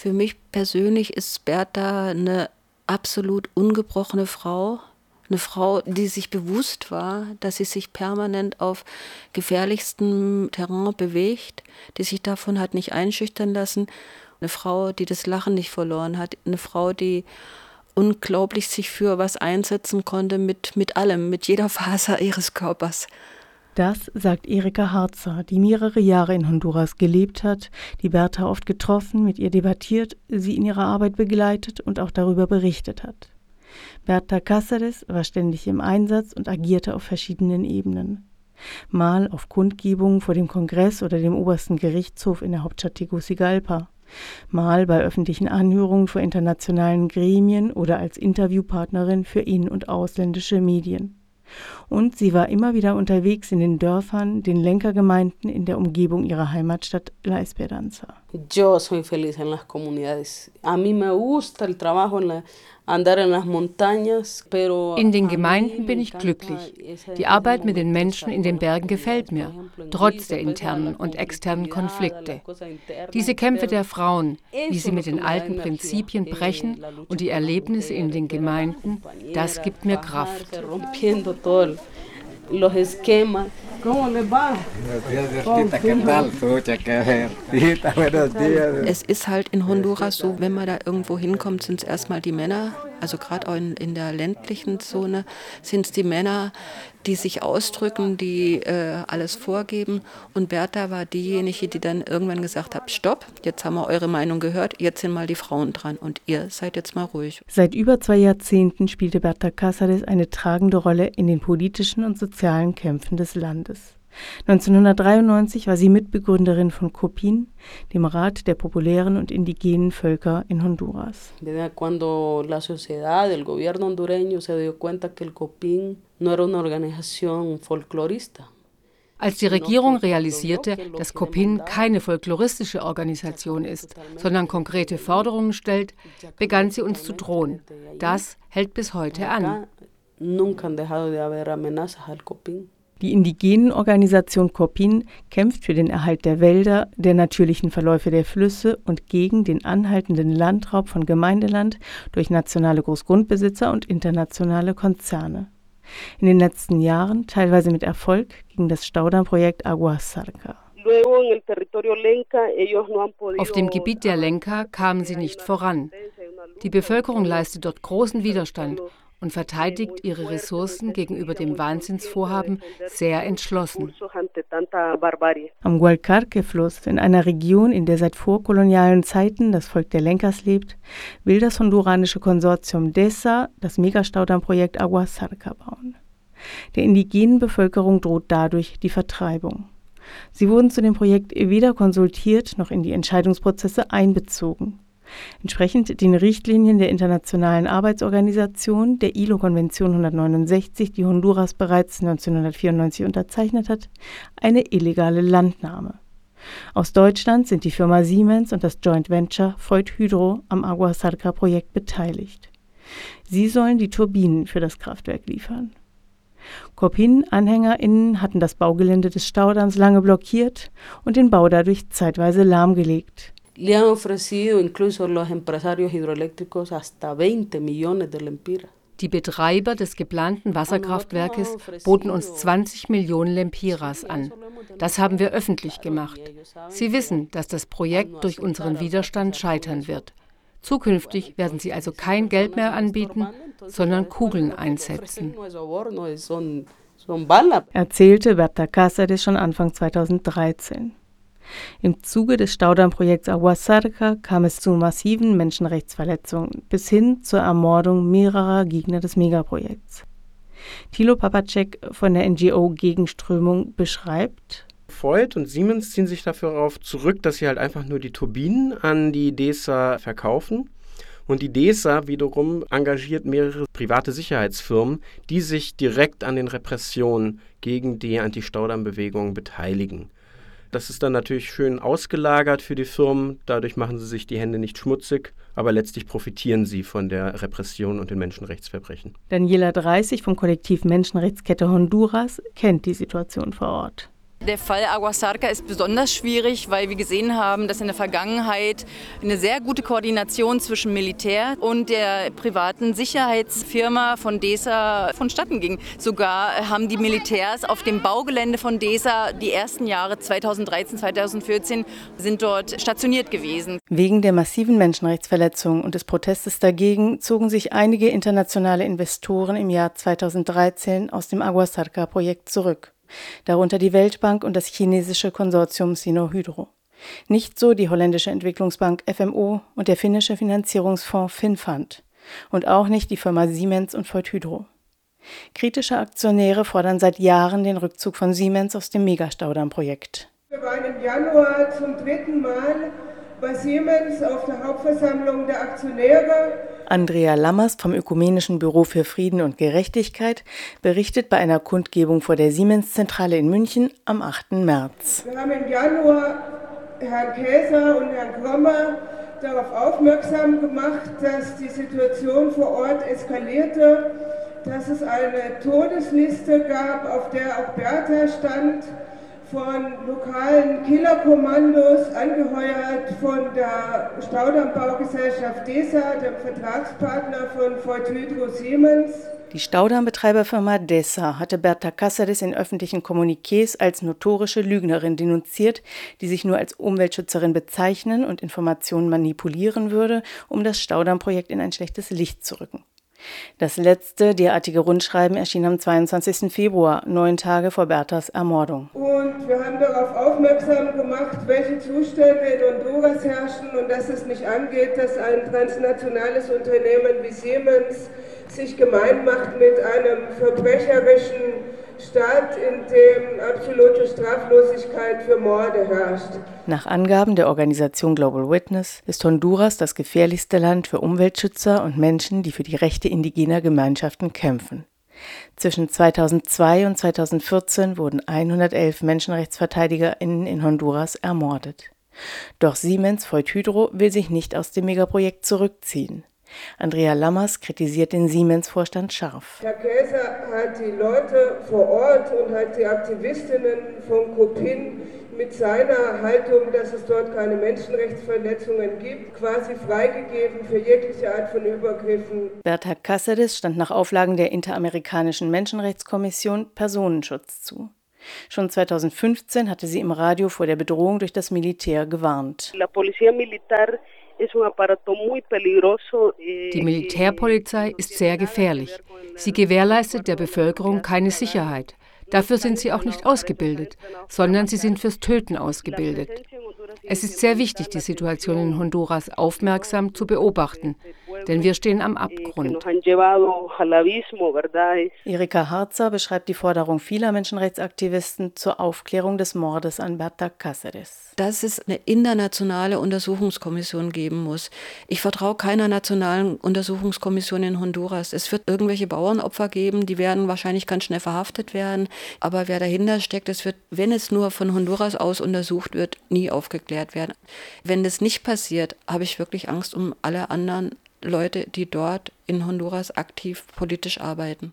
Für mich persönlich ist Bertha eine absolut ungebrochene Frau. Eine Frau, die sich bewusst war, dass sie sich permanent auf gefährlichstem Terrain bewegt, die sich davon hat nicht einschüchtern lassen. Eine Frau, die das Lachen nicht verloren hat. Eine Frau, die unglaublich sich für was einsetzen konnte mit, mit allem, mit jeder Faser ihres Körpers. Das sagt Erika Harzer, die mehrere Jahre in Honduras gelebt hat, die Bertha oft getroffen, mit ihr debattiert, sie in ihrer Arbeit begleitet und auch darüber berichtet hat. Bertha Cáceres war ständig im Einsatz und agierte auf verschiedenen Ebenen. Mal auf Kundgebungen vor dem Kongress oder dem obersten Gerichtshof in der Hauptstadt Tegucigalpa, mal bei öffentlichen Anhörungen vor internationalen Gremien oder als Interviewpartnerin für in- und ausländische Medien. Und sie war immer wieder unterwegs in den Dörfern, den Lenkergemeinden in der Umgebung ihrer Heimatstadt La Esperanza. Yo soy feliz en las comunidades. A mí me gusta el trabajo en la in den Gemeinden bin ich glücklich. Die Arbeit mit den Menschen in den Bergen gefällt mir, trotz der internen und externen Konflikte. Diese Kämpfe der Frauen, wie sie mit den alten Prinzipien brechen und die Erlebnisse in den Gemeinden, das gibt mir Kraft. ¿Cómo les va? Es ist halt in Honduras so, wenn man da irgendwo hinkommt, sind es erstmal die Männer, also gerade auch in, in der ländlichen Zone sind es die Männer, die sich ausdrücken, die äh, alles vorgeben. Und Bertha war diejenige, die dann irgendwann gesagt hat, stopp, jetzt haben wir eure Meinung gehört, jetzt sind mal die Frauen dran und ihr seid jetzt mal ruhig. Seit über zwei Jahrzehnten spielte Bertha Cáceres eine tragende Rolle in den politischen und sozialen Kämpfen des Landes. 1993 war sie Mitbegründerin von COPIN, dem Rat der populären und indigenen Völker in Honduras. Cuando la sociedad, el gobierno hondureño se dio cuenta que el COPIN no era una organización folclorista. Als die Regierung realisierte, dass COPIN keine folkloristische Organisation ist, sondern konkrete Forderungen stellt, begann sie uns zu drohen. Das hält bis heute an. Nunca han dejado de haber amenazas al COPIN. Die indigenen Organisation Copin kämpft für den Erhalt der Wälder, der natürlichen Verläufe der Flüsse und gegen den anhaltenden Landraub von Gemeindeland durch nationale Großgrundbesitzer und internationale Konzerne. In den letzten Jahren, teilweise mit Erfolg, ging das Staudammprojekt Agua Sarca. Auf dem Gebiet der Lenker kamen sie nicht voran. Die Bevölkerung leistet dort großen Widerstand und verteidigt ihre Ressourcen gegenüber dem Wahnsinnsvorhaben sehr entschlossen. Am Gualcarque-Fluss, in einer Region, in der seit vorkolonialen Zeiten das Volk der Lenkers lebt, will das honduranische Konsortium DESA das Megastaudammprojekt Agua Sarca bauen. Der indigenen Bevölkerung droht dadurch die Vertreibung. Sie wurden zu dem Projekt weder konsultiert noch in die Entscheidungsprozesse einbezogen. Entsprechend den Richtlinien der Internationalen Arbeitsorganisation, der ILO-Konvention 169, die Honduras bereits 1994 unterzeichnet hat, eine illegale Landnahme. Aus Deutschland sind die Firma Siemens und das Joint Venture Freud Hydro am Agua Sarca Projekt beteiligt. Sie sollen die Turbinen für das Kraftwerk liefern. Copin-AnhängerInnen hatten das Baugelände des Staudamms lange blockiert und den Bau dadurch zeitweise lahmgelegt. Le han ofrecido incluso los empresarios hidroeléctricos hasta 20 millones de lempiras. Die Betreiber des geplanten Wasserkraftwerkes boten uns 20 Millionen Lempiras an. Das haben wir öffentlich gemacht. Sie wissen, dass das Projekt durch unseren Widerstand scheitern wird. Zukünftig werden sie also kein Geld mehr anbieten, sondern Kugeln einsetzen. Erzählte Berta Cáceres schon Anfang 2013. Im Zuge des Staudammprojekts Aguasarca kam es zu massiven Menschenrechtsverletzungen bis hin zur Ermordung mehrerer Gegner des Megaprojekts. Thilo Papacek von der NGO Gegenströmung beschreibt, Freud und Siemens ziehen sich dafür darauf zurück, dass sie halt einfach nur die Turbinen an die DESA verkaufen. Und die DESA wiederum engagiert mehrere private Sicherheitsfirmen, die sich direkt an den Repressionen gegen die Anti-Staudamm-Bewegung beteiligen. Das ist dann natürlich schön ausgelagert für die Firmen. Dadurch machen sie sich die Hände nicht schmutzig, aber letztlich profitieren sie von der Repression und den Menschenrechtsverbrechen. Daniela 30 vom Kollektiv Menschenrechtskette Honduras kennt die Situation vor Ort. Der Fall Aguasarca ist besonders schwierig, weil wir gesehen haben, dass in der Vergangenheit eine sehr gute Koordination zwischen Militär und der privaten Sicherheitsfirma von DESA vonstatten ging. Sogar haben die Militärs auf dem Baugelände von DESA die ersten Jahre 2013, 2014 sind dort stationiert gewesen. Wegen der massiven Menschenrechtsverletzungen und des Protestes dagegen zogen sich einige internationale Investoren im Jahr 2013 aus dem Aguasarca-Projekt zurück darunter die Weltbank und das chinesische Konsortium Sinohydro. Nicht so die holländische Entwicklungsbank FMO und der finnische Finanzierungsfonds Finnfund und auch nicht die Firma Siemens und Voith Hydro. Kritische Aktionäre fordern seit Jahren den Rückzug von Siemens aus dem Megastaudamm-Projekt. Wir waren im Januar zum dritten Mal bei Siemens auf der Hauptversammlung der Aktionäre. Andrea Lammers vom Ökumenischen Büro für Frieden und Gerechtigkeit berichtet bei einer Kundgebung vor der Siemens-Zentrale in München am 8. März. Wir haben im Januar Herrn Käser und Herrn Krommer darauf aufmerksam gemacht, dass die Situation vor Ort eskalierte, dass es eine Todesliste gab, auf der auch Bertha stand von lokalen Killerkommandos, angeheuert von der Staudammbaugesellschaft DESA, dem Vertragspartner von Fort Hydro Siemens. Die Staudammbetreiberfirma DESA hatte Berta Cáceres in öffentlichen Kommuniqués als notorische Lügnerin denunziert, die sich nur als Umweltschützerin bezeichnen und Informationen manipulieren würde, um das Staudammprojekt in ein schlechtes Licht zu rücken. Das letzte derartige Rundschreiben erschien am 22. Februar, neun Tage vor Berthas Ermordung. Und wir haben darauf aufmerksam gemacht, welche Zustände in Honduras herrschen und dass es nicht angeht, dass ein transnationales Unternehmen wie Siemens sich gemein macht mit einem verbrecherischen Staat, in dem absolute Straflosigkeit für Morde herrscht. Nach Angaben der Organisation Global Witness ist Honduras das gefährlichste Land für Umweltschützer und Menschen, die für die Rechte indigener Gemeinschaften kämpfen. Zwischen 2002 und 2014 wurden 111 MenschenrechtsverteidigerInnen in Honduras ermordet. Doch Siemens Hydro will sich nicht aus dem Megaprojekt zurückziehen. Andrea Lammers kritisiert den Siemens-Vorstand scharf. Herr Käser hat die Leute vor Ort und hat die Aktivistinnen von Kopin mit seiner Haltung, dass es dort keine Menschenrechtsverletzungen gibt, quasi freigegeben für jegliche Art von Übergriffen. Bertha Cáceres stand nach Auflagen der Interamerikanischen Menschenrechtskommission Personenschutz zu. Schon 2015 hatte sie im Radio vor der Bedrohung durch das Militär gewarnt. La Policía Militar die Militärpolizei ist sehr gefährlich. Sie gewährleistet der Bevölkerung keine Sicherheit. Dafür sind sie auch nicht ausgebildet, sondern sie sind fürs Töten ausgebildet. Es ist sehr wichtig, die Situation in Honduras aufmerksam zu beobachten, denn wir stehen am Abgrund. Erika Harzer beschreibt die Forderung vieler Menschenrechtsaktivisten zur Aufklärung des Mordes an Berta Cáceres. Dass es eine internationale Untersuchungskommission geben muss. Ich vertraue keiner nationalen Untersuchungskommission in Honduras. Es wird irgendwelche Bauernopfer geben, die werden wahrscheinlich ganz schnell verhaftet werden. Aber wer dahinter steckt, es wird, wenn es nur von Honduras aus untersucht wird, nie aufgeklärt werden. Wenn das nicht passiert, habe ich wirklich Angst um alle anderen Leute, die dort in Honduras aktiv politisch arbeiten.